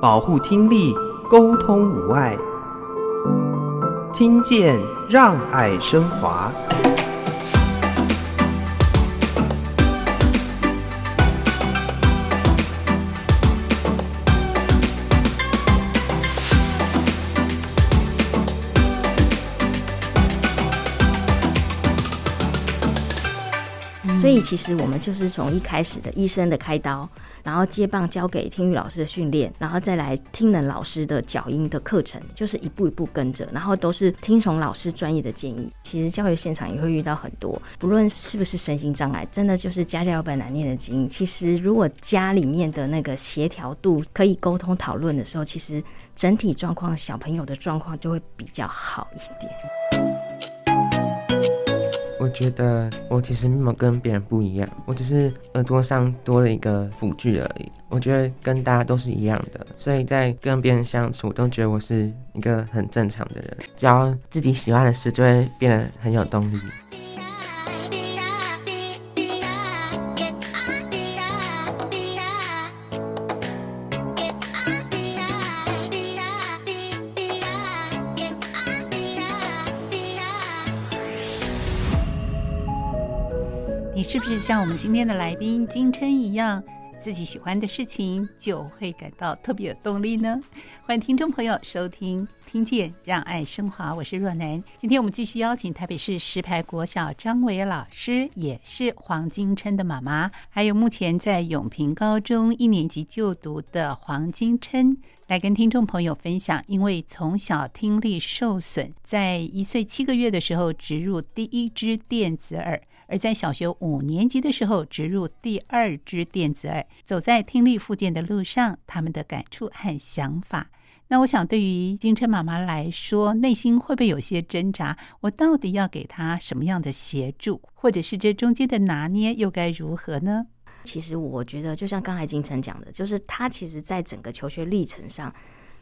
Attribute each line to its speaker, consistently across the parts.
Speaker 1: 保护听力，沟通无碍，听见让爱
Speaker 2: 升华。其实我们就是从一开始的医生的开刀，然后接棒交给听语老师的训练，然后再来听能老师的脚音的课程，就是一步一步跟着，然后都是听从老师专业的建议。其实教育现场也会遇到很多，不论是不是身心障碍，真的就是家家有本难念的经。其实，如果家里面的那个协调度可以沟通讨论的时候，其实整体状况小朋友的状况就会比较好一点。
Speaker 3: 我觉得我其实没有跟别人不一样，我只是耳朵上多了一个辅具而已。我觉得跟大家都是一样的，所以在跟别人相处，都觉得我是一个很正常的人。只要自己喜欢的事，就会变得很有动力。
Speaker 4: 是不是像我们今天的来宾金琛一样，自己喜欢的事情就会感到特别有动力呢？欢迎听众朋友收听《听见让爱升华》，我是若楠。今天我们继续邀请台北市石牌国小张伟老师，也是黄金琛的妈妈，还有目前在永平高中一年级就读的黄金琛，来跟听众朋友分享。因为从小听力受损，在一岁七个月的时候植入第一支电子耳。而在小学五年级的时候，植入第二支电子耳，走在听力复健的路上，他们的感触和想法。那我想，对于金琛妈妈来说，内心会不会有些挣扎？我到底要给她什么样的协助，或者是这中间的拿捏又该如何呢？
Speaker 2: 其实我觉得，就像刚才金晨讲的，就是她其实在整个求学历程上，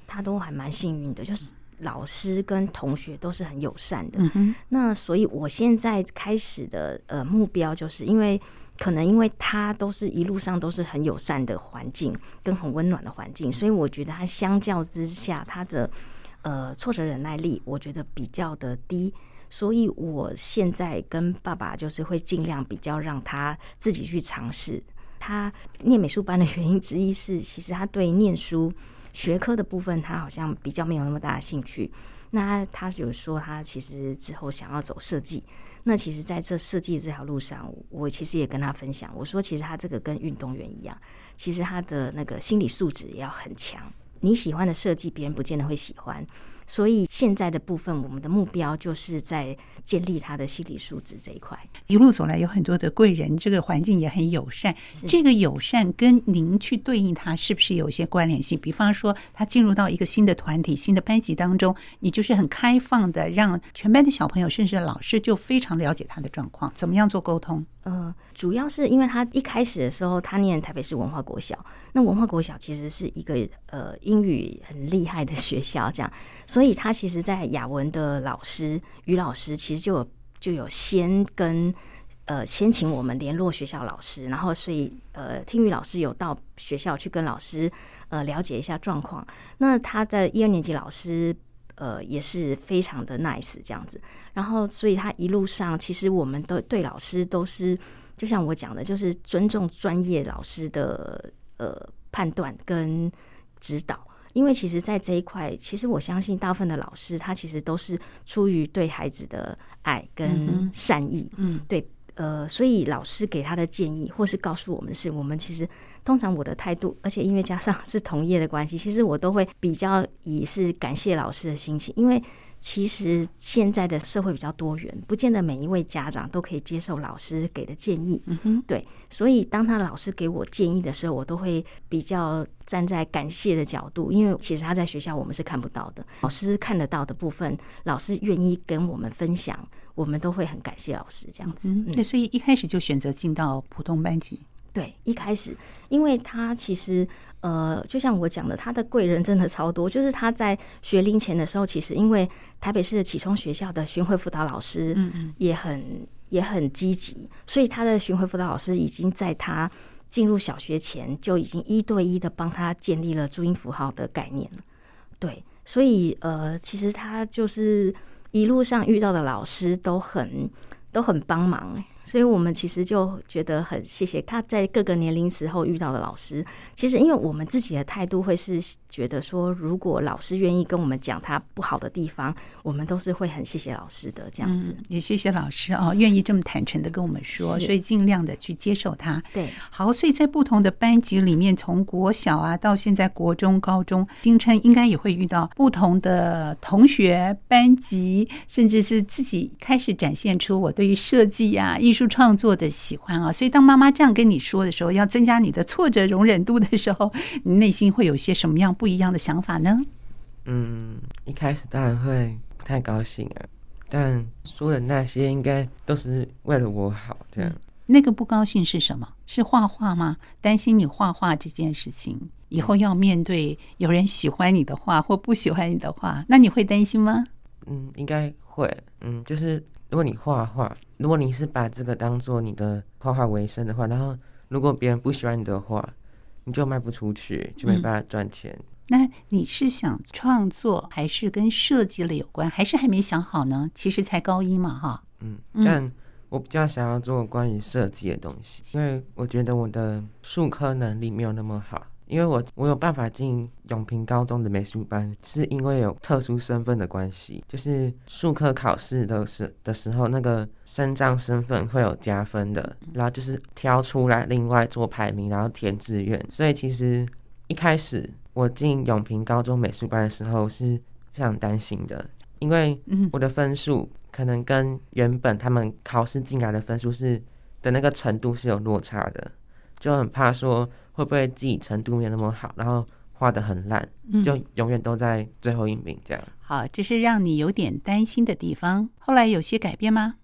Speaker 2: 她都还蛮幸运的，就是。老师跟同学都是很友善的，嗯、那所以我现在开始的呃目标，就是因为可能因为他都是一路上都是很友善的环境跟很温暖的环境，所以我觉得他相较之下，他的呃挫折忍耐力我觉得比较的低，所以我现在跟爸爸就是会尽量比较让他自己去尝试。他念美术班的原因之一是，其实他对念书。学科的部分，他好像比较没有那么大的兴趣。那他有说，他其实之后想要走设计。那其实，在这设计这条路上，我其实也跟他分享，我说，其实他这个跟运动员一样，其实他的那个心理素质也要很强。你喜欢的设计，别人不见得会喜欢。所以现在的部分，我们的目标就是在建立他的心理素质这一块。
Speaker 4: 一路走来，有很多的贵人，这个环境也很友善。这个友善跟您去对应他，是不是有一些关联性？比方说，他进入到一个新的团体、新的班级当中，你就是很开放的，让全班的小朋友，甚至老师就非常了解他的状况，怎么样做沟通？
Speaker 2: 呃，主要是因为他一开始的时候，他念台北市文化国小，那文化国小其实是一个呃英语很厉害的 学校，这样，所以他其实，在雅文的老师于老师，其实就有就有先跟呃先请我们联络学校老师，然后所以呃听语老师有到学校去跟老师呃了解一下状况，那他的一二年级老师。呃，也是非常的 nice 这样子，然后所以他一路上，其实我们都对老师都是，就像我讲的，就是尊重专业老师的呃判断跟指导，因为其实，在这一块，其实我相信大部分的老师，他其实都是出于对孩子的爱跟善意，嗯，对。呃，所以老师给他的建议，或是告诉我们的是，我们其实通常我的态度，而且因为加上是同业的关系，其实我都会比较以是感谢老师的心情，因为其实现在的社会比较多元，不见得每一位家长都可以接受老师给的建议。嗯哼，对，所以当他老师给我建议的时候，我都会比较站在感谢的角度，因为其实他在学校我们是看不到的，老师看得到的部分，老师愿意跟我们分享。我们都会很感谢老师这样子，
Speaker 4: 那、嗯、所以一开始就选择进到普通班级。
Speaker 2: 对，一开始，因为他其实呃，就像我讲的，他的贵人真的超多。就是他在学龄前的时候，其实因为台北市的启聪学校的巡回辅导老师也很嗯嗯也很积极，所以他的巡回辅导老师已经在他进入小学前就已经一对一的帮他建立了注音符号的概念了。对，所以呃，其实他就是一路上遇到的老师都很都很帮忙。所以我们其实就觉得很谢谢他在各个年龄时候遇到的老师。其实，因为我们自己的态度会是觉得说，如果老师愿意跟我们讲他不好的地方，我们都是会很谢谢老师的这样子。
Speaker 4: 嗯、也谢谢老师啊，愿意这么坦诚的跟我们说，所以尽量的去接受他。
Speaker 2: 对，
Speaker 4: 好，所以在不同的班级里面，从国小啊到现在国中、高中，金琛应该也会遇到不同的同学、班级，甚至是自己开始展现出我对于设计呀、艺术创作的喜欢啊，所以当妈妈这样跟你说的时候，要增加你的挫折容忍度的时候，你内心会有些什么样不一样的想法呢？
Speaker 3: 嗯，一开始当然会不太高兴啊，但说的那些应该都是为了我好，这样。
Speaker 4: 那个不高兴是什么？是画画吗？担心你画画这件事情以后要面对有人喜欢你的画或不喜欢你的画，那你会担心吗？
Speaker 3: 嗯，应该会。嗯，就是。如果你画画，如果你是把这个当做你的画画为生的话，然后如果别人不喜欢你的画，你就卖不出去，就没办法赚钱。嗯。
Speaker 4: 那你是想创作，还是跟设计类有关，还是还没想好呢？其实才高一嘛，哈。
Speaker 3: 嗯，但我比较想要做关于设计的东西，因为我觉得我的数科能力没有那么好。因为我我有办法进永平高中的美术班，是因为有特殊身份的关系，就是术科考试的时的时候，那个生障身份会有加分的，然后就是挑出来另外做排名，然后填志愿。所以其实一开始我进永平高中美术班的时候是非常担心的，因为我的分数可能跟原本他们考试进来的分数是的那个程度是有落差的，就很怕说。会不会自己程度没有那么好，然后画的很烂，就永远都在最后一名这样。
Speaker 4: 好，这是让你有点担心的地方。后来有些改变吗？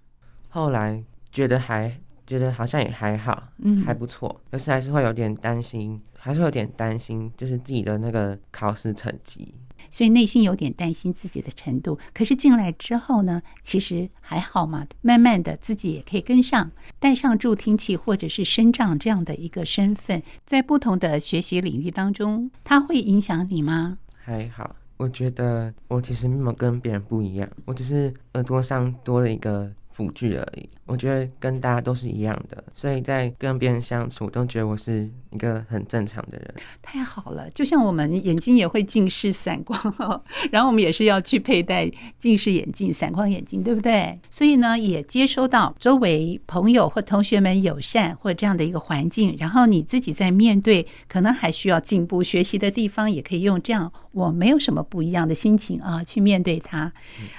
Speaker 3: 后来觉得还觉得好像也还好，嗯，还不错。可是还是会有点担心，还是会有点担心，就是自己的那个考试成绩。
Speaker 4: 所以内心有点担心自己的程度，可是进来之后呢，其实还好嘛。慢慢的自己也可以跟上，带上助听器或者是声障这样的一个身份，在不同的学习领域当中，它会影响你吗？
Speaker 3: 还好，我觉得我其实没有跟别人不一样，我只是耳朵上多了一个。辅具而已，我觉得跟大家都是一样的，所以在跟别人相处都觉得我是一个很正常的人。
Speaker 4: 太好了，就像我们眼睛也会近视、散光哦，然后我们也是要去佩戴近视眼镜、散光眼镜，对不对？所以呢，也接收到周围朋友或同学们友善或这样的一个环境，然后你自己在面对可能还需要进步学习的地方，也可以用这样我没有什么不一样的心情啊去面对它。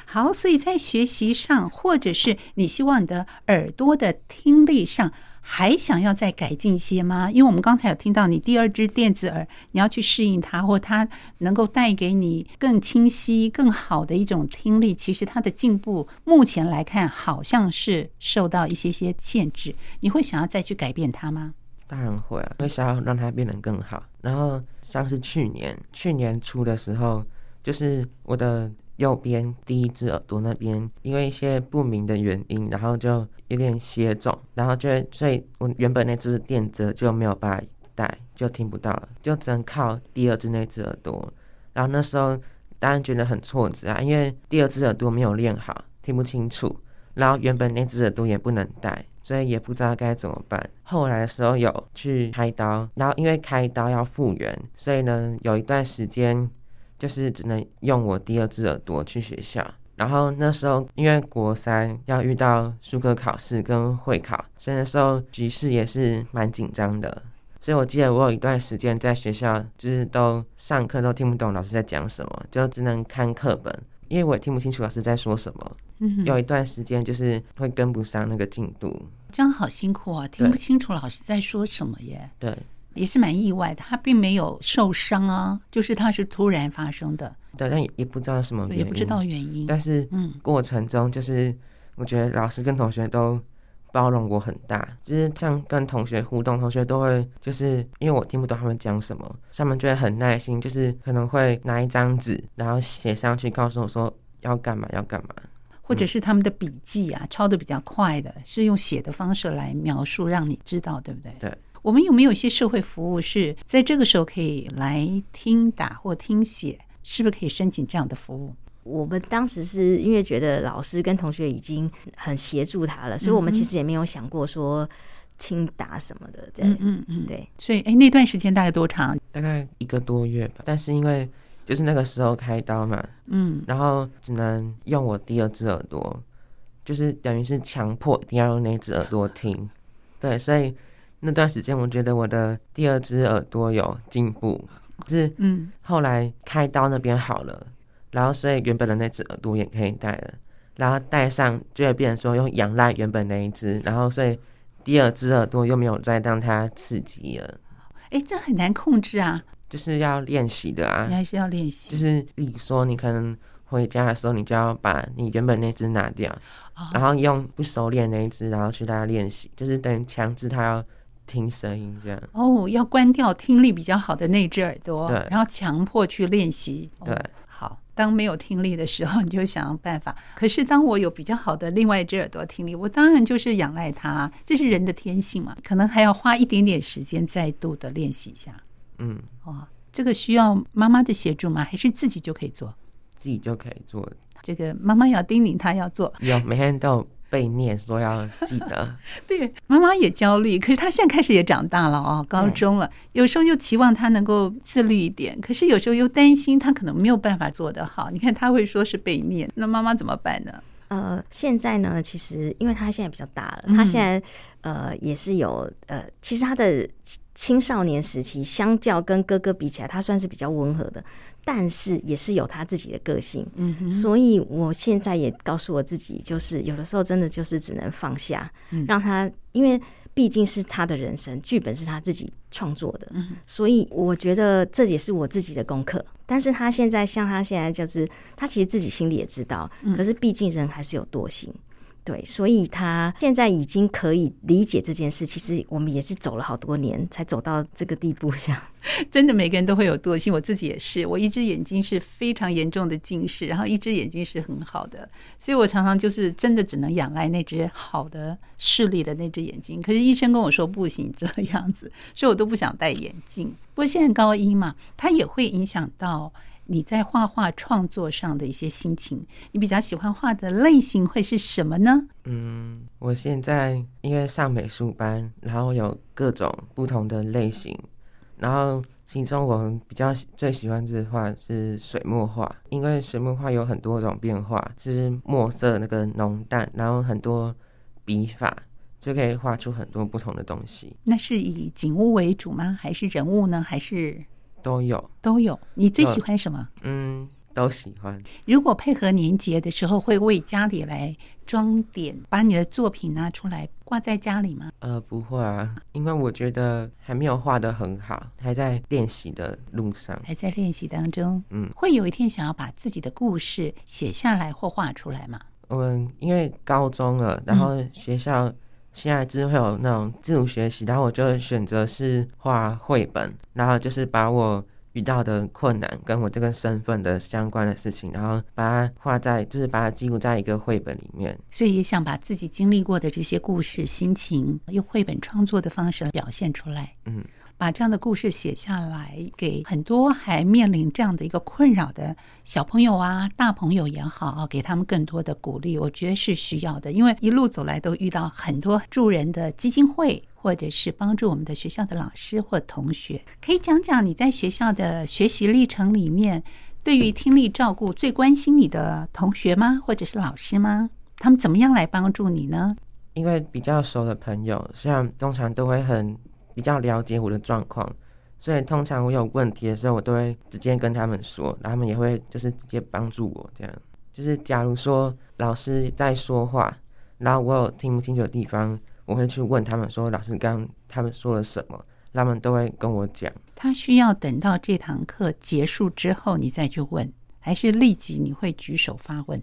Speaker 4: 好，所以在学习上或者是。你希望你的耳朵的听力上还想要再改进一些吗？因为我们刚才有听到你第二只电子耳，你要去适应它，或它能够带给你更清晰、更好的一种听力。其实它的进步目前来看，好像是受到一些些限制。你会想要再去改变它吗？
Speaker 3: 当然会啊，会想要让它变得更好。然后像是去年去年初的时候，就是我的。右边第一只耳朵那边，因为一些不明的原因，然后就有点血肿，然后就所以，我原本那只电子就没有办法戴，就听不到了，就只能靠第二只那只耳朵。然后那时候当然觉得很挫折啊，因为第二只耳朵没有练好，听不清楚，然后原本那只耳朵也不能戴，所以也不知道该怎么办。后来的时候有去开刀，然后因为开刀要复原，所以呢有一段时间。就是只能用我第二只耳朵去学校，然后那时候因为国三要遇到数科考试跟会考，所以那时候局势也是蛮紧张的。所以我记得我有一段时间在学校，就是都上课都听不懂老师在讲什么，就只能看课本，因为我也听不清楚老师在说什么。嗯，有一段时间就是会跟不上那个进度，
Speaker 4: 这样好辛苦啊，听不清楚老师在说什么耶。
Speaker 3: 对。
Speaker 4: 也是蛮意外的，他并没有受伤啊，就是他是突然发生的。
Speaker 3: 对，但也也不知道什么原因，
Speaker 4: 也不知道原因。
Speaker 3: 但是，嗯，过程中就是我觉得老师跟同学都包容我很大，就是像跟同学互动，同学都会就是因为我听不懂他们讲什么，他们就会很耐心，就是可能会拿一张纸，然后写上去，告诉我说要干嘛要干嘛，
Speaker 4: 或者是他们的笔记啊，抄的比较快的，是用写的方式来描述，让你知道，对不对？
Speaker 3: 对。
Speaker 4: 我们有没有一些社会服务是在这个时候可以来听打或听写？是不是可以申请这样的服务？
Speaker 2: 我们当时是因为觉得老师跟同学已经很协助他了，所以我们其实也没有想过说听打什么的。对，嗯嗯，对。
Speaker 4: 所以，哎，那段时间大概多长？
Speaker 3: 大概一个多月吧。但是因为就是那个时候开刀嘛，嗯，然后只能用我第二只耳朵，就是等于是强迫一定要用那只耳朵听。对，所以那段时间我觉得我的第二只耳朵有进步，就是嗯，后来开刀那边好了。然后，所以原本的那只耳朵也可以戴了，然后戴上就会变成说用仰赖原本那一只，然后所以第二只耳朵又没有再让它刺激了。
Speaker 4: 哎，这很难控制啊，
Speaker 3: 就是要练习的啊，
Speaker 4: 你还是要练习。
Speaker 3: 就是例如说，你可能回家的时候，你就要把你原本那只拿掉，哦，然后用不熟练那一只，然后去让它练习，就是等于强制它要听声音这样。
Speaker 4: 哦，要关掉听力比较好的那只耳朵，
Speaker 3: 对，
Speaker 4: 然后强迫去练习，
Speaker 3: 哦，好。
Speaker 4: 当没有听力的时候，你就想办法。可是当我有比较好的另外一只耳朵听力，我当然就是仰赖它，这是人的天性嘛。可能还要花一点点时间，再度的练习一下。
Speaker 3: 嗯，
Speaker 4: 哦，这个需要妈妈的协助吗？还是自己就可以做？
Speaker 3: 自己就可以做。
Speaker 4: 这个妈妈要叮咛他要做，
Speaker 3: 有每天都有。被念说要记得，
Speaker 4: 对，妈妈也焦虑。可是他现在开始也长大了哦，高中了。有时候又期望他能够自律一点，可是有时候又担心他可能没有办法做得好。你看他会说是被念，那妈妈怎么办呢？
Speaker 2: 呃，现在呢，其实因为他现在比较大了，他现在呃也是有呃，其实他的青少年时期相较跟哥哥比起来，他算是比较温和的。但是也是有他自己的个性，嗯哼，所以我现在也告诉我自己，就是有的时候真的就是只能放下，让他，因为毕竟是他的人生剧本是他自己创作的，所以我觉得这也是我自己的功课。但是他现在像他现在就是，他其实自己心里也知道，可是毕竟人还是有惰性。对，所以他现在已经可以理解这件事。其实我们也是走了好多年，才走到这个地步。这样，
Speaker 4: 真的每个人都会有惰性，我自己也是。我一只眼睛是非常严重的近视，然后一只眼睛是很好的，所以我常常就是真的只能仰赖那只好的视力的那只眼睛。可是医生跟我说不行这样子，所以我都不想戴眼镜。不过现在高一嘛，它也会影响到。你在画画创作上的一些心情，你比较喜欢画的类型会是什么呢？
Speaker 3: 嗯，我现在因为上美术班，然后有各种不同的类型，然后其中我比较最喜欢的画是水墨画，因为水墨画有很多种变化，就是墨色那个浓淡，然后很多笔法就可以画出很多不同的东西。
Speaker 4: 那是以景物为主吗？还是人物呢？还是？
Speaker 3: 都有，
Speaker 4: 都有。你最喜欢什么？
Speaker 3: 嗯，都喜欢。
Speaker 4: 如果配合年节的时候，会为家里来装点，把你的作品拿出来挂在家里吗？
Speaker 3: 呃，不会啊，因为我觉得还没有画的很好，还在练习的路上，
Speaker 4: 还在练习当中。
Speaker 3: 嗯，
Speaker 4: 会有一天想要把自己的故事写下来或画出来吗？
Speaker 3: 嗯，因为高中了，然后学校。现在就是会有那种自主学习，然后我就选择是画绘本，然后就是把我遇到的困难跟我这个身份的相关的事情，然后把它画在，就是把它记录在一个绘本里面。
Speaker 4: 所以也想把自己经历过的这些故事、心情，用绘本创作的方式来表现出来。
Speaker 3: 嗯。
Speaker 4: 把这样的故事写下来，给很多还面临这样的一个困扰的小朋友啊、大朋友也好，给他们更多的鼓励，我觉得是需要的。因为一路走来都遇到很多助人的基金会，或者是帮助我们的学校的老师或同学。可以讲讲你在学校的学习历程里面，对于听力照顾最关心你的同学吗？或者是老师吗？他们怎么样来帮助你呢？
Speaker 3: 因为比较熟的朋友，像通常都会很。比较了解我的状况，所以通常我有问题的时候，我都会直接跟他们说，然后他们也会就是直接帮助我。这样就是，假如说老师在说话，然后我有听不清楚的地方，我会去问他们说，老师刚刚他们说了什么，他们都会跟我讲。
Speaker 4: 他需要等到这堂课结束之后，你再去问，还是立即你会举手发问？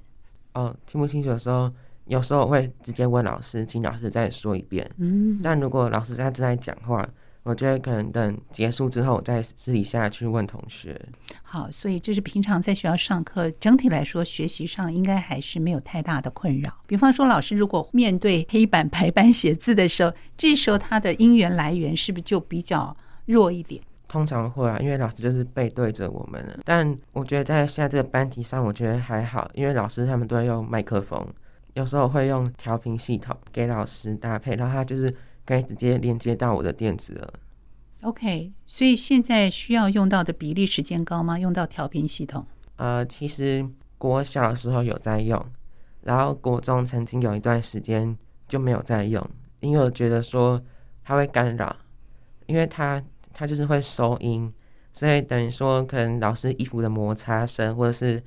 Speaker 3: 哦，听不清楚的时候。有时候我会直接问老师，请老师再说一遍。
Speaker 4: 嗯，
Speaker 3: 但如果老师他正在讲话，我我觉得可能等结束之后，我再私底下去问同学。
Speaker 4: 好，所以这是平常在学校上课，整体来说学习上应该还是没有太大的困扰。比方说，老师如果面对黑板排班写字的时候，这时候他的音源来源是不是就比较弱一点？
Speaker 3: 通常会啊，因为老师就是背对着我们了。但我觉得在现在这个班级上，我觉得还好，因为老师他们都在用麦克风，有时候会用调频系统给老师搭配，然后他就是。可以直接连接到我的电子了。
Speaker 4: OK，所以现在需要用到的比例时间高吗？用到调频系统？
Speaker 3: 呃，其实国小的时候有在用，然后国中曾经有一段时间就没有在用，因为我觉得说它会干扰，因为它它就是会收音，所以等于说可能老师衣服的摩擦声或者是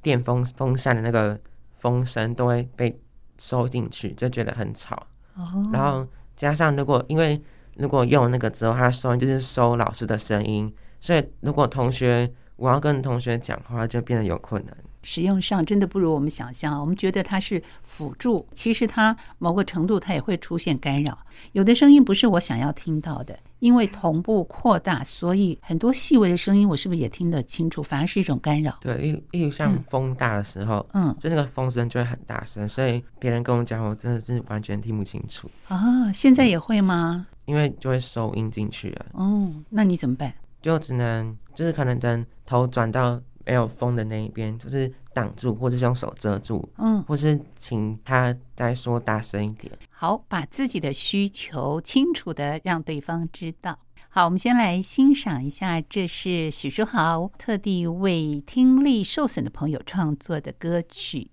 Speaker 3: 电风风扇的那个风声都会被收进去，就觉得很吵。
Speaker 4: 哦，
Speaker 3: 然后。加上，如果因为如果用那个之后，它收音就是收老师的声音，所以如果同学我要跟同学讲话，就变得有困难。
Speaker 4: 使用上真的不如我们想象，我们觉得它是辅助，其实它某个程度它也会出现干扰。有的声音不是我想要听到的，因为同步扩大，所以很多细微的声音我是不是也听得清楚？反而是一种干扰。
Speaker 3: 对，例例如像风大的时候，嗯，就那个风声就会很大声，所以别人跟我讲，我真的是完全听不清楚。
Speaker 4: 啊，现在也会吗？
Speaker 3: 因为就会收音进去了。
Speaker 4: 哦，那你怎么办？
Speaker 3: 就只能就是可能等头转到。没有风的那一边，就是挡住，或者是用手遮住，嗯，或是请他再说大声一点。
Speaker 4: 好，把自己的需求清楚的让对方知道。好，我们先来欣赏一下，这是许书豪特地为听力受损的朋友创作的歌曲《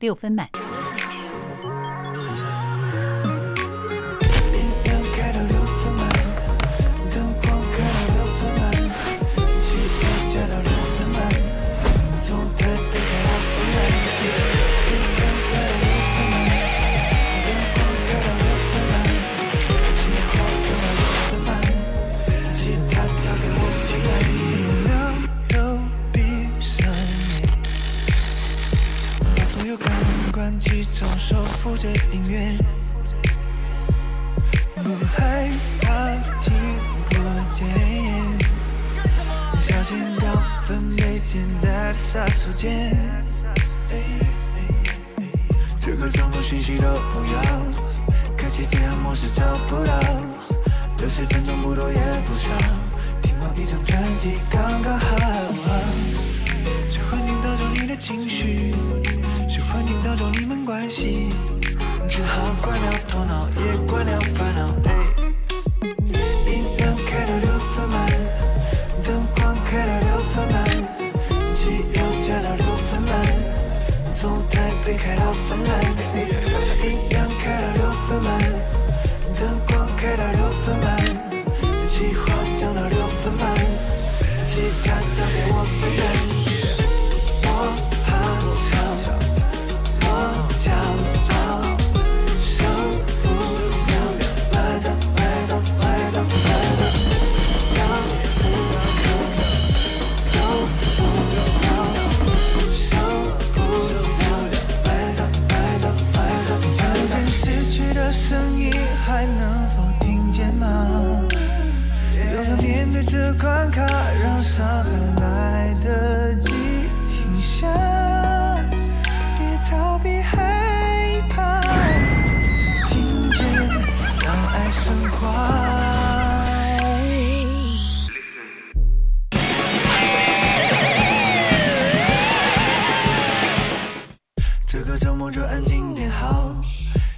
Speaker 4: 六分满》。
Speaker 5: 守护着音乐，不害怕听不见，小心高分贝潜在的杀手锏。这个种种讯息都不要，开启飞航模式找不到，六十分钟不多也不少，听完一张专辑刚刚好。这环境造就你的情绪。是环境造就你们关系，只好关掉头脑，也关掉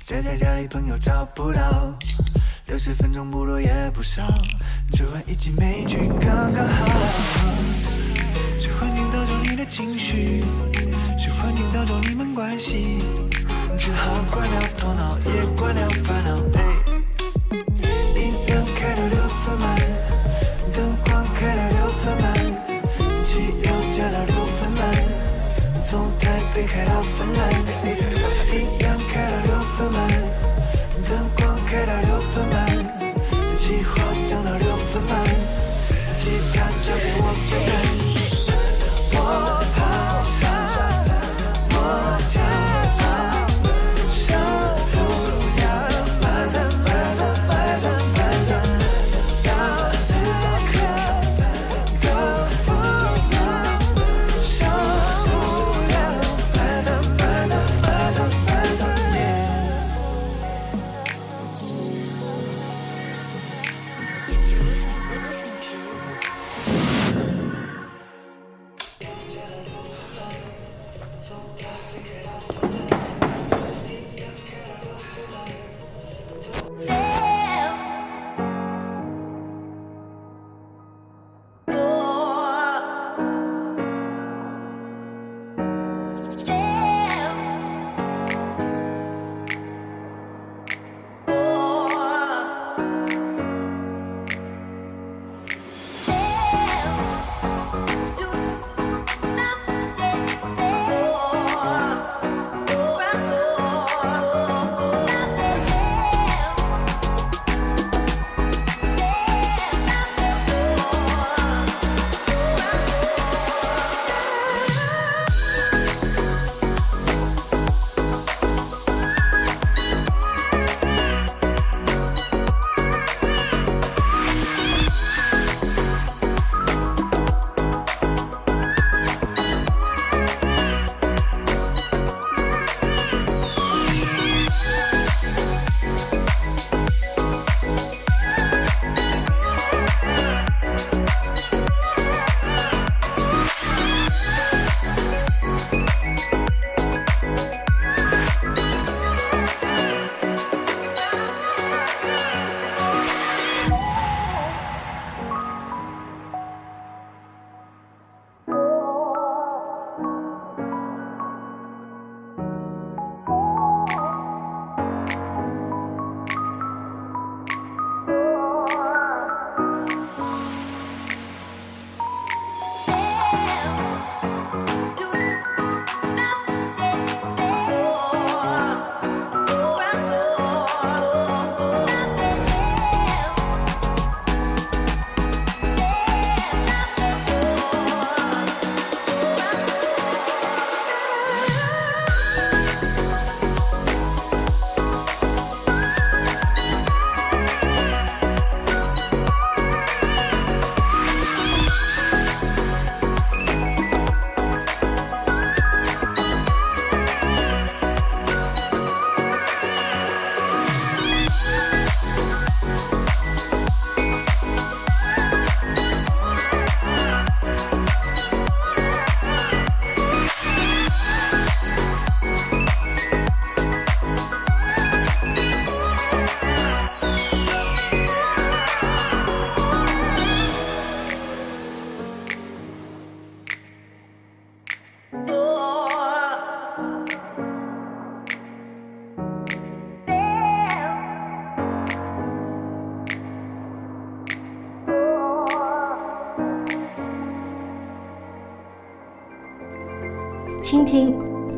Speaker 5: 宅在家里，朋友找不到。六十分钟不多也不少，吃完一集美剧刚刚好。是环境造就你的情绪，是环境造就你们关系，只好关掉头脑，也关掉烦恼。音量开到六分满，灯光开到六分满，汽油加到六分满，从台北开到
Speaker 6: 芬兰。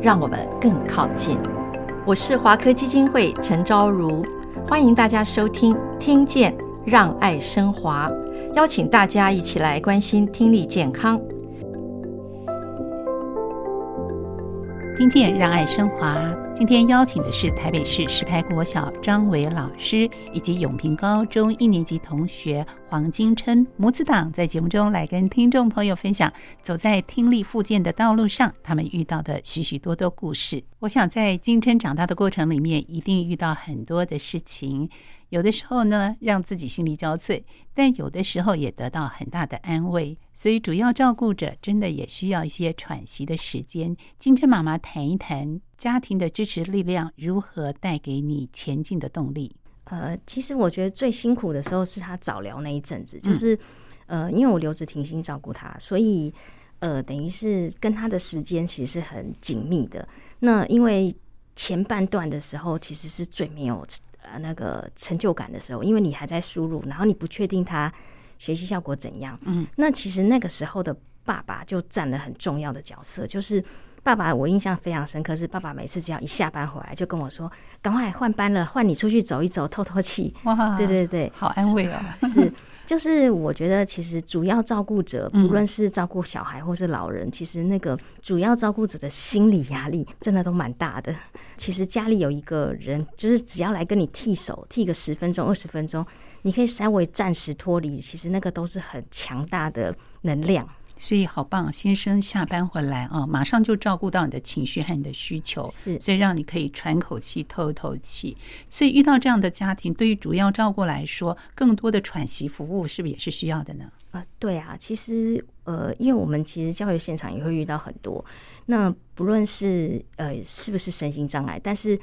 Speaker 6: 让我们更靠近。我是华科基金会陈昭如，欢迎大家收听《听见让爱升华》，邀请大家一起来关心听力健康。
Speaker 4: 听见让爱升华，今天邀请的是台北市石牌国小张伟老师，以及永平高中一年级同学黄金琛母子档，在节目中来跟听众朋友分享走在听力复健的道路上，他们遇到的许许多多故事。我想在金琛长大的过程里面，一定遇到很多的事情。有的时候呢，让自己心力交瘁；但有的时候也得到很大的安慰。所以，主要照顾者真的也需要一些喘息的时间。金琛妈妈谈一谈家庭的支持力量如何带给你前进的动力。
Speaker 2: 呃，其实我觉得最辛苦的时候是他早疗那一阵子，就是、嗯、呃，因为我留职停薪照顾他，所以呃，等于是跟他的时间其实是很紧密的。那因为前半段的时候，其实是最没有。呃，那个成就感的时候，因为你还在输入，然后你不确定他学习效果怎样。嗯，那其实那个时候的爸爸就占了很重要的角色。就是爸爸，我印象非常深刻，是爸爸每次只要一下班回来，就跟我说：“赶快换班了，换你出去走一走，透透气。”哇，对对对，
Speaker 4: 好安慰啊！
Speaker 2: 是。就是我觉得，其实主要照顾者，不论是照顾小孩或是老人，嗯、其实那个主要照顾者的心理压力真的都蛮大的。其实家里有一个人，就是只要来跟你替手，替个十分钟、二十分钟，你可以稍微暂时脱离，其实那个都是很强大的能量。
Speaker 4: 所以好棒，先生下班回来啊，马上就照顾到你的情绪和你的需求，是，所以让你可以喘口气、透透气。所以遇到这样的家庭，对于主要照顾来说，更多的喘息服务是不是也是需要的呢？
Speaker 2: 呃，对啊，其实呃，因为我们其实教育现场也会遇到很多，那不论是呃是不是身心障碍，但是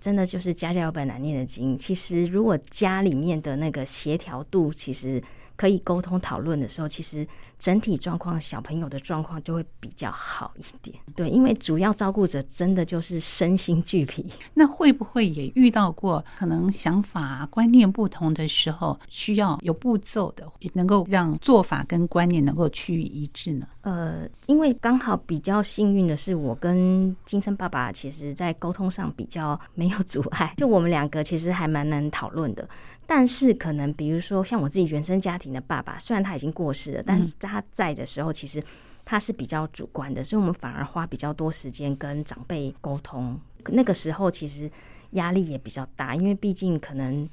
Speaker 2: 真的就是家家有本难念的经。其实如果家里面的那个协调度，其实。可以沟通讨论的时候，其实整体状况，小朋友的状况就会比较好一点。对，因为主要照顾者真的就是身心俱疲。
Speaker 4: 那会不会也遇到过可能想法观念不同的时候，需要有步骤的，也能够让做法跟观念能够趋于一致呢？
Speaker 2: 呃，因为刚好比较幸运的是，我跟金琛爸爸其实在沟通上比较没有阻碍，就我们两个其实还蛮能讨论的。但是可能，比如说像我自己原生家庭的爸爸，虽然他已经过世了，但是他在的时候，其实他是比较主观的，所以我们反而花比较多时间跟长辈沟通。那个时候其实压力也比较大，因为毕竟可能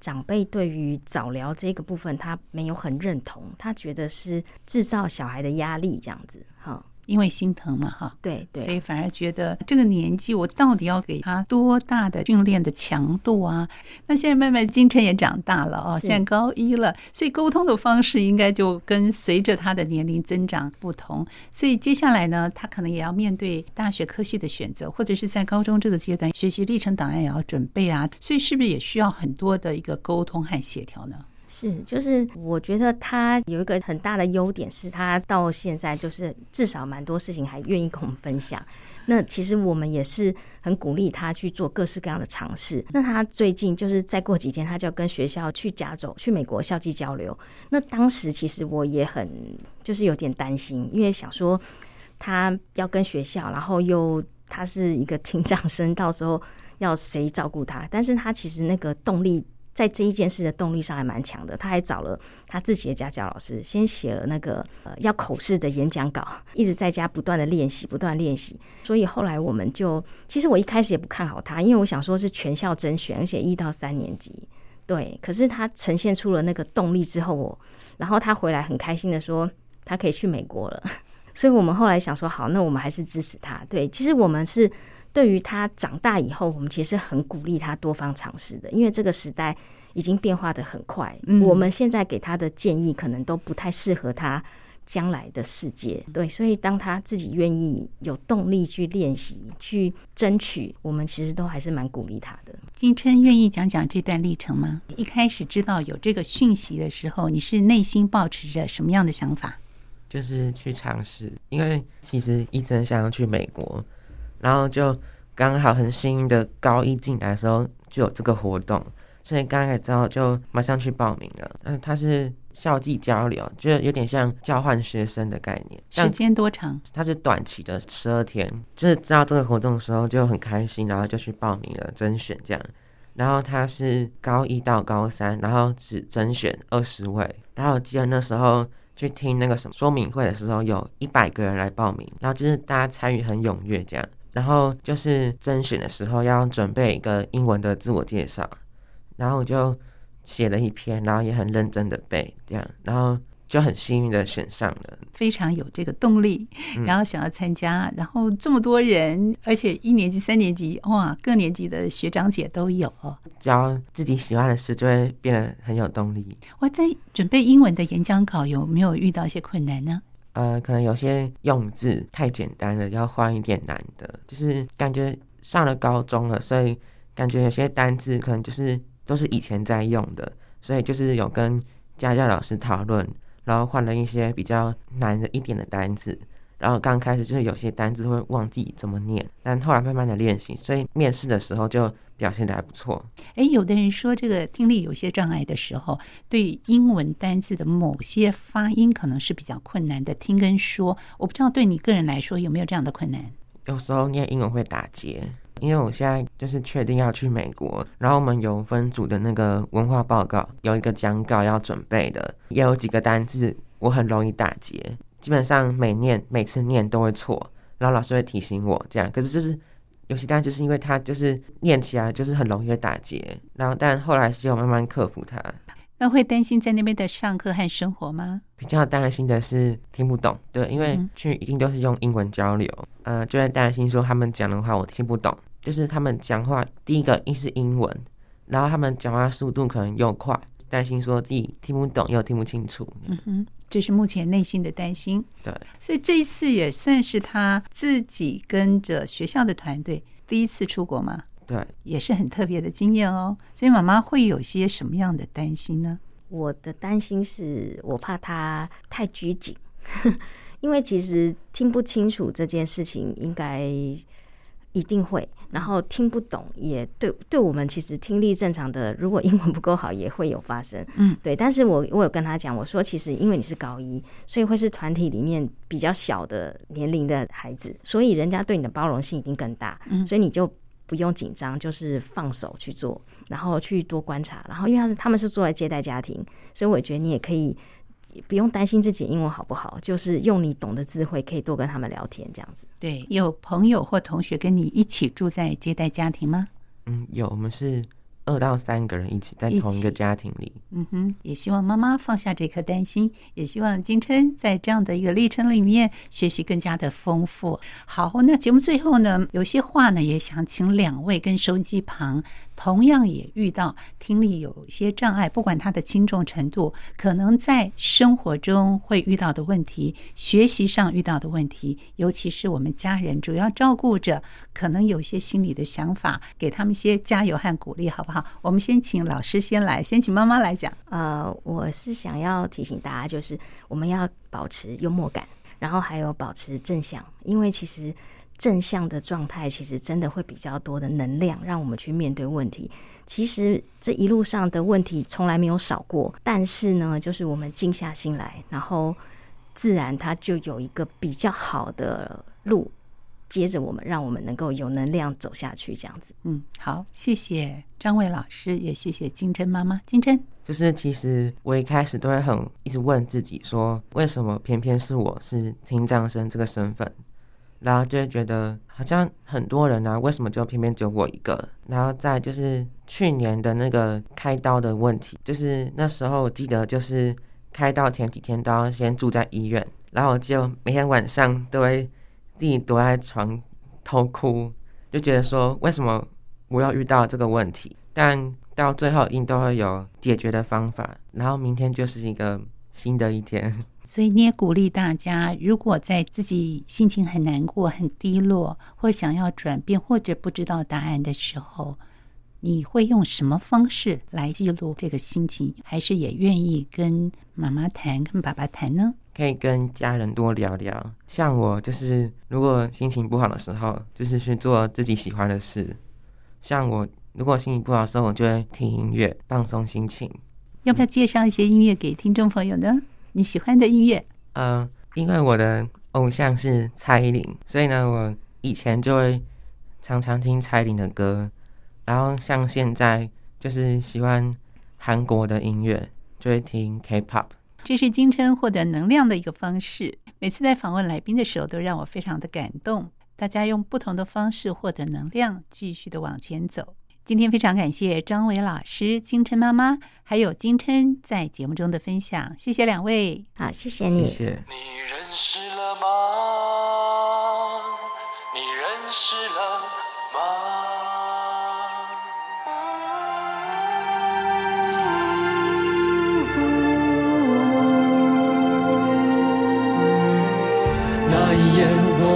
Speaker 2: 长辈对于早疗这个部分他没有很认同，他觉得是制造小孩的压力这样子，哈。
Speaker 4: 因为心疼嘛，哈，
Speaker 2: 对对，
Speaker 4: 所以反而觉得这个年纪我到底要给他多大的训练的强度啊？那现在慢慢金晨也长大了哦，现在高一了，所以沟通的方式应该就跟随着他的年龄增长不同。所以接下来呢，他可能也要面对大学科系的选择，或者是在高中这个阶段学习历程档案也要准备啊。所以是不是也需要很多的一个沟通和协调呢？
Speaker 2: 是，就是我觉得他有一个很大的优点，是他到现在就是至少蛮多事情还愿意跟我们分享。那其实我们也是很鼓励他去做各式各样的尝试。那他最近就是再过几天，他就要跟学校去加州，去美国校际交流。那当时其实我也很就是有点担心，因为想说他要跟学校，然后又他是一个 听障生，到时候要谁照顾他？但是他其实那个动力。在这一件事的动力上还蛮强的，他还找了他自己的家教老师，先写了那个呃要口试的演讲稿，一直在家不断的练习，不断练习。所以后来我们就，其实我一开始也不看好他，因为我想说是全校甄选，而且一到三年级，对。可是他呈现出了那个动力之后，我然后他回来很开心的说他可以去美国了，所以我们后来想说好，那我们还是支持他。对，其实我们是。对于他长大以后，我们其实很鼓励他多方尝试的，因为这个时代已经变化的很快。嗯，我们现在给他的建议可能都不太适合他将来的世界。对，所以当他自己愿意有动力去练习、去争取，我们其实都还是蛮鼓励他的。
Speaker 4: 金琛愿意讲讲这段历程吗？一开始知道有这个讯息的时候，你是内心保持着什么样的想法？
Speaker 3: 就是去尝试，因为其实一直很想要去美国。然后就刚好很幸运的高一进来的时候就有这个活动，所以刚开始之后就马上去报名了。嗯，他是校际交流，就有点像交换学生的概念。
Speaker 4: 时间多长？
Speaker 3: 他是短期的十二天，就是知道这个活动的时候就很开心，然后就去报名了甄选这样。然后他是高一到高三，然后只甄选二十位。然后我记得那时候去听那个什么说明会的时候，有一百个人来报名，然后就是大家参与很踊跃这样。然后就是甄选的时候要准备一个英文的自我介绍，然后我就写了一篇，然后也很认真的背这样，然后。就很幸运的选上了，
Speaker 4: 非常有这个动力，然后想要参加，嗯、然后这么多人，而且一年级、三年级，哇，各年级的学长姐都有。
Speaker 3: 只要自己喜欢的事，就会变得很有动力。
Speaker 4: 我在准备英文的演讲稿，有没有遇到一些困难呢？
Speaker 3: 呃，可能有些用字太简单了，要换一点难的。就是感觉上了高中了，所以感觉有些单字可能就是都是以前在用的，所以就是有跟家教老师讨论。然后换了一些比较难的一点的单字，然后刚开始就是有些单字会忘记怎么念，但后来慢慢的练习，所以面试的时候就表现的还不错。
Speaker 4: 哎，有的人说这个听力有些障碍的时候，对英文单字的某些发音可能是比较困难的听跟说，我不知道对你个人来说有没有这样的困难？
Speaker 3: 有时候念英文会打结。因为我现在就是确定要去美国，然后我们有分组的那个文化报告，有一个讲稿要准备的，也有几个单字我很容易打结，基本上每念每次念都会错，然后老师会提醒我这样。可是就是有些单就是因为它就是念起来就是很容易会打结，然后但后来是有慢慢克服它。
Speaker 4: 那会担心在那边的上课和生活吗？
Speaker 3: 比较担心的是听不懂，对，因为去一定都是用英文交流，嗯、呃，就会担心说他们讲的话我听不懂，就是他们讲话第一个一是英文，然后他们讲话速度可能又快，担心说自己听不懂又听不清楚。
Speaker 4: 嗯哼，这是目前内心的担心。
Speaker 3: 对，
Speaker 4: 所以这一次也算是他自己跟着学校的团队第一次出国嘛？
Speaker 3: 对，
Speaker 4: 也是很特别的经验哦。所以妈妈会有些什么样的担心呢？
Speaker 2: 我的担心是我怕他太拘谨，因为其实听不清楚这件事情应该一定会，然后听不懂也对，对我们其实听力正常的，如果英文不够好也会有发生。嗯，对。但是我我有跟他讲，我说其实因为你是高一，所以会是团体里面比较小的年龄的孩子，所以人家对你的包容性一定更大。嗯，所以你就。不用紧张，就是放手去做，然后去多观察，然后因为他是他们是坐在接待家庭，所以我觉得你也可以不用担心自己英文好不好，就是用你懂的智慧，可以多跟他们聊天这样子。
Speaker 4: 对，有朋友或同学跟你一起住在接待家庭吗？
Speaker 3: 嗯，有，我们是。二到三个人一起在同一个家庭里，
Speaker 4: 嗯哼，也希望妈妈放下这颗担心，也希望金琛在这样的一个历程里面学习更加的丰富。好，那节目最后呢，有些话呢，也想请两位跟收音机旁同样也遇到听力有些障碍，不管它的轻重程度，可能在生活中会遇到的问题，学习上遇到的问题，尤其是我们家人主要照顾者，可能有些心里的想法，给他们一些加油和鼓励，好不？好，我们先请老师先来，先请妈妈来讲。
Speaker 2: 呃，我是想要提醒大家，就是我们要保持幽默感，然后还有保持正向，因为其实正向的状态，其实真的会比较多的能量，让我们去面对问题。其实这一路上的问题从来没有少过，但是呢，就是我们静下心来，然后自然它就有一个比较好的路。接着我们，让我们能够有能量走下去，这样子。
Speaker 4: 嗯，好，谢谢张伟老师，也谢谢金珍妈妈。金珍，
Speaker 3: 就是其实我一开始都会很一直问自己说，为什么偏偏是我是听障生这个身份？然后就会觉得好像很多人啊，为什么就偏偏只有我一个？然后再就是去年的那个开刀的问题，就是那时候我记得就是开刀前几天都要先住在医院，然后我就每天晚上都会。自己躲在床偷哭，就觉得说，为什么我要遇到这个问题？但到最后一定都会有解决的方法。然后明天就是一个新的一天。
Speaker 4: 所以你也鼓励大家，如果在自己心情很难过、很低落，或想要转变，或者不知道答案的时候，你会用什么方式来记录这个心情？还是也愿意跟妈妈谈、跟爸爸谈呢？
Speaker 3: 可以跟家人多聊聊，像我就是，如果心情不好的时候，就是去做自己喜欢的事。像我如果心情不好的时候，我就会听音乐放松心情。
Speaker 4: 要不要介绍一些音乐给听众朋友呢？你喜欢的音乐？
Speaker 3: 嗯、呃，因为我的偶像是蔡依林，所以呢，我以前就会常常听蔡依林的歌。然后像现在就是喜欢韩国的音乐，就会听 K-pop。
Speaker 4: 这是金琛获得能量的一个方式。每次在访问来宾的时候，都让我非常的感动。大家用不同的方式获得能量，继续的往前走。今天非常感谢张伟老师、金琛妈妈，还有金琛在节目中的分享，谢谢两位。
Speaker 2: 好，谢谢你。
Speaker 3: 谢谢。
Speaker 7: 你认识了吗？你认识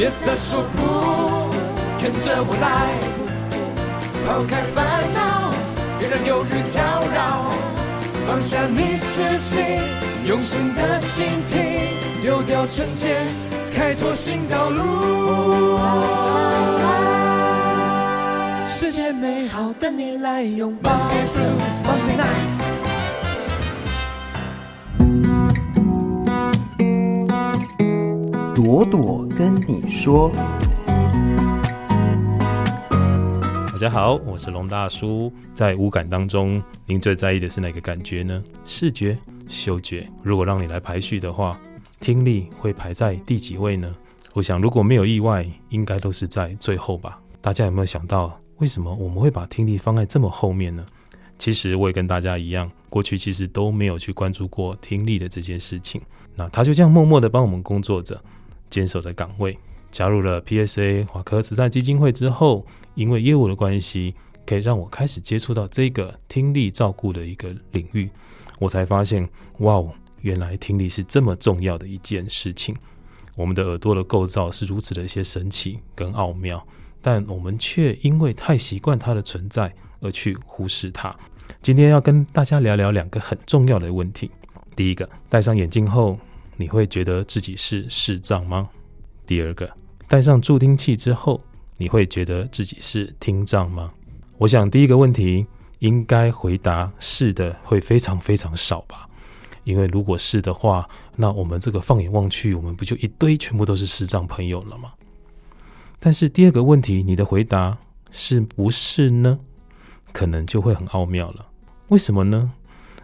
Speaker 7: 别再说不，跟着我来，抛开烦恼，别让忧郁搅扰，放下你自己，用心的倾听，丢掉成见，开拓新道路。世界美好，等你来拥抱。
Speaker 1: 朵朵跟你说：“
Speaker 8: 大家好，我是龙大叔。在五感当中，您最在意的是哪个感觉呢？视觉、嗅觉。如果让你来排序的话，听力会排在第几位呢？我想，如果没有意外，应该都是在最后吧。大家有没有想到，为什么我们会把听力放在这么后面呢？其实我也跟大家一样，过去其实都没有去关注过听力的这件事情。那他就这样默默的帮我们工作着。”坚守的岗位，加入了 PSA 华科慈善基金会之后，因为业务的关系，可以让我开始接触到这个听力照顾的一个领域，我才发现，哇哦，原来听力是这么重要的一件事情。我们的耳朵的构造是如此的一些神奇跟奥妙，但我们却因为太习惯它的存在而去忽视它。今天要跟大家聊聊两个很重要的问题。第一个，戴上眼镜后。你会觉得自己是视障吗？第二个，戴上助听器之后，你会觉得自己是听障吗？我想第一个问题应该回答是的会非常非常少吧，因为如果是的话，那我们这个放眼望去，我们不就一堆全部都是视障朋友了吗？但是第二个问题，你的回答是不是呢？可能就会很奥妙了。为什么呢？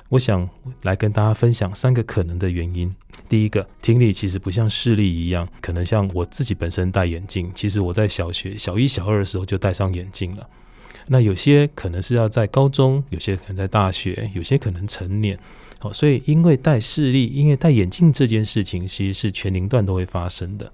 Speaker 8: 我想来跟大家分享三个可能的原因。第一个，听力其实不像视力一样，可能像我自己本身戴眼镜，其实我在小学小一、小二的时候就戴上眼镜了。那有些可能是要在高中，有些可能在大学，有些可能成年。好，所以因为戴视力，因为戴眼镜这件事情，其实是全龄段都会发生的。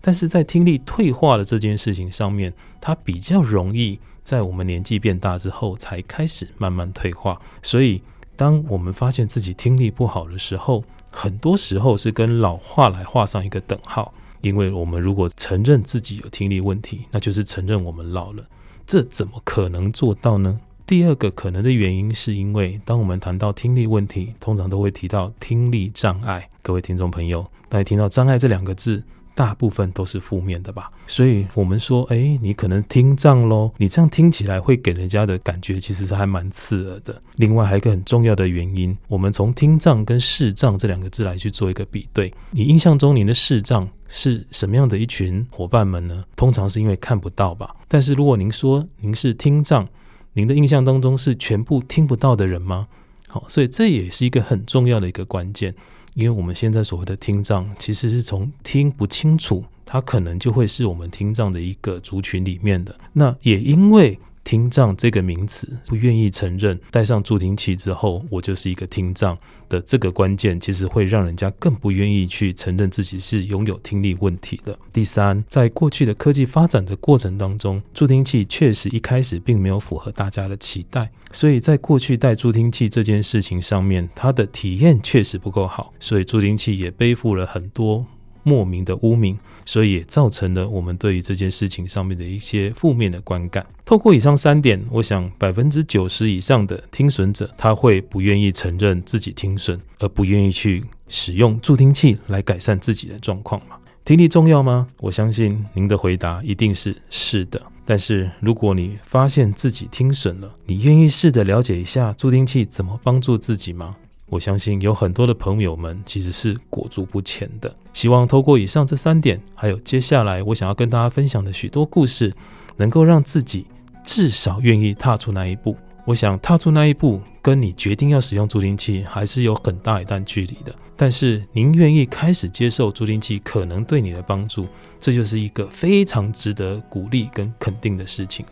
Speaker 8: 但是在听力退化的这件事情上面，它比较容易在我们年纪变大之后才开始慢慢退化。所以当我们发现自己听力不好的时候，很多时候是跟老化来画上一个等号，因为我们如果承认自己有听力问题，那就是承认我们老了。这怎么可能做到呢？第二个可能的原因是因为，当我们谈到听力问题，通常都会提到听力障碍。各位听众朋友，当你听到“障碍”这两个字，大部分都是负面的吧，所以我们说，哎，你可能听障喽，你这样听起来会给人家的感觉其实是还蛮刺耳的。另外还有一个很重要的原因，我们从听障跟视障这两个字来去做一个比对。你印象中您的视障是什么样的一群伙伴们呢？通常是因为看不到吧。但是如果您说您是听障，您的印象当中是全部听不到的人吗？好，所以这也是一个很重要的一个关键。因为我们现在所谓的听障，其实是从听不清楚，它可能就会是我们听障的一个族群里面的。那也因为听障这个名词，不愿意承认戴上助听器之后，我就是一个听障的这个关键，其实会让人家更不愿意去承认自己是拥有听力问题的。第三，在过去的科技发展的过程当中，助听器确实一开始并没有符合大家的期待，所以在过去戴助听器这件事情上面，它的体验确实不够好，所以助听器也背负了很多。莫名的污名，所以也造成了我们对于这件事情上面的一些负面的观感。透过以上三点，我想百分之九十以上的听损者，他会不愿意承认自己听损，而不愿意去使用助听器来改善自己的状况嘛。听力重要吗？我相信您的回答一定是是的。但是如果你发现自己听损了，你愿意试着了解一下助听器怎么帮助自己吗？我相信有很多的朋友们其实是裹足不前的。希望透过以上这三点，还有接下来我想要跟大家分享的许多故事，能够让自己至少愿意踏出那一步。我想踏出那一步，跟你决定要使用助听器还是有很大一段距离的。但是您愿意开始接受助听器可能对你的帮助，这就是一个非常值得鼓励跟肯定的事情。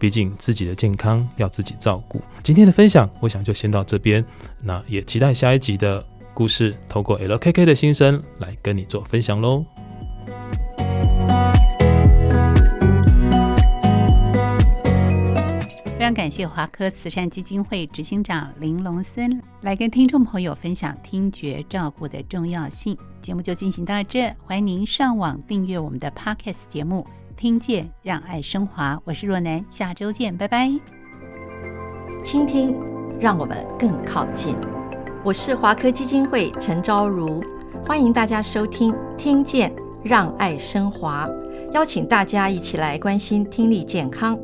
Speaker 8: 毕竟自己的健康要自己照顾。今天的分享，我想就先到这边。那也期待下一集的故事，透过 LKK 的心声来跟你做分享喽。
Speaker 4: 非常感谢华科慈善基金会执行长林隆森来跟听众朋友分享听觉照顾的重要性。节目就进行到这，欢迎您上网订阅我们的 Podcast 节目。听见，让爱升华。我是若楠，下周见，拜拜。
Speaker 6: 倾听，让我们更靠近。我是华科基金会陈昭如，欢迎大家收听《听见，让爱升华》，邀请大家一起来关心听力健康。